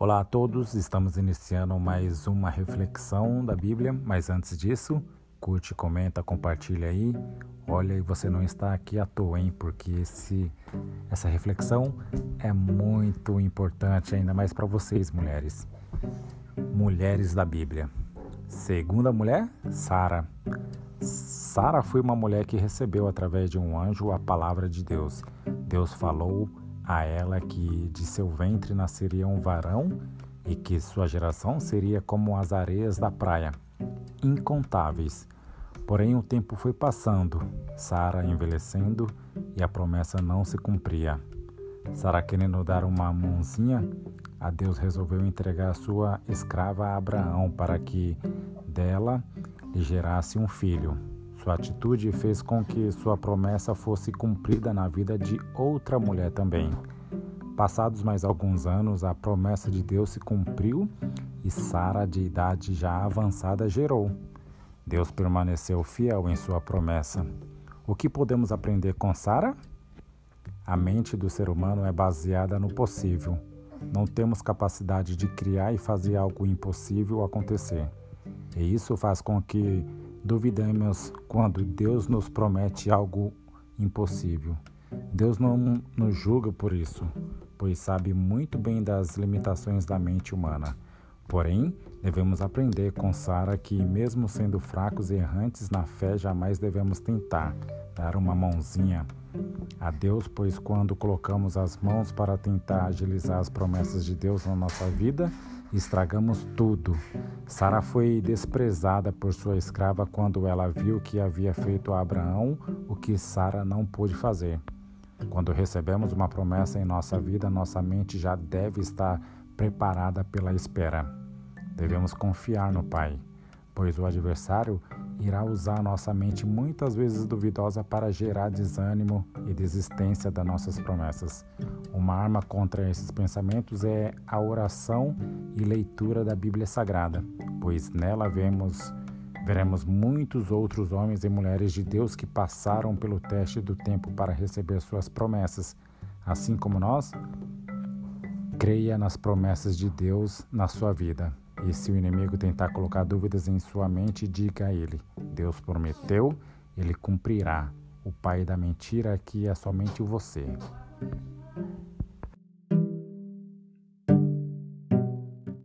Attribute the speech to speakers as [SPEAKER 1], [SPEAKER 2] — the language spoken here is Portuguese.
[SPEAKER 1] Olá a todos, estamos iniciando mais uma reflexão da Bíblia, mas antes disso, curte, comenta, compartilha aí. Olha, e você não está aqui à toa, hein? Porque esse, essa reflexão é muito importante, ainda mais para vocês, mulheres. Mulheres da Bíblia. Segunda mulher, Sara. Sara foi uma mulher que recebeu através de um anjo a palavra de Deus. Deus falou a ela que de seu ventre nasceria um varão e que sua geração seria como as areias da praia, incontáveis. Porém, o tempo foi passando, Sara envelhecendo e a promessa não se cumpria. Sara querendo dar uma mãozinha, a Deus resolveu entregar sua escrava a Abraão para que dela lhe gerasse um filho. Sua atitude fez com que sua promessa fosse cumprida na vida de outra mulher também. Passados mais alguns anos, a promessa de Deus se cumpriu e Sara, de idade já avançada, gerou. Deus permaneceu fiel em sua promessa. O que podemos aprender com Sara? A mente do ser humano é baseada no possível. Não temos capacidade de criar e fazer algo impossível acontecer. E isso faz com que duvidemos quando Deus nos promete algo impossível. Deus não nos julga por isso, pois sabe muito bem das limitações da mente humana. Porém, devemos aprender com Sara que, mesmo sendo fracos e errantes na fé, jamais devemos tentar dar uma mãozinha a Deus, pois quando colocamos as mãos para tentar agilizar as promessas de Deus na nossa vida, estragamos tudo. Sara foi desprezada por sua escrava quando ela viu que havia feito a Abraão o que Sara não pôde fazer. Quando recebemos uma promessa em nossa vida, nossa mente já deve estar preparada pela espera. Devemos confiar no Pai, pois o adversário irá usar nossa mente muitas vezes duvidosa para gerar desânimo e desistência das nossas promessas. Uma arma contra esses pensamentos é a oração e leitura da Bíblia Sagrada, pois nela vemos veremos muitos outros homens e mulheres de Deus que passaram pelo teste do tempo para receber suas promessas, assim como nós. Creia nas promessas de Deus na sua vida. E se o inimigo tentar colocar dúvidas em sua mente, diga a ele: Deus prometeu, ele cumprirá. O pai da mentira aqui é somente você.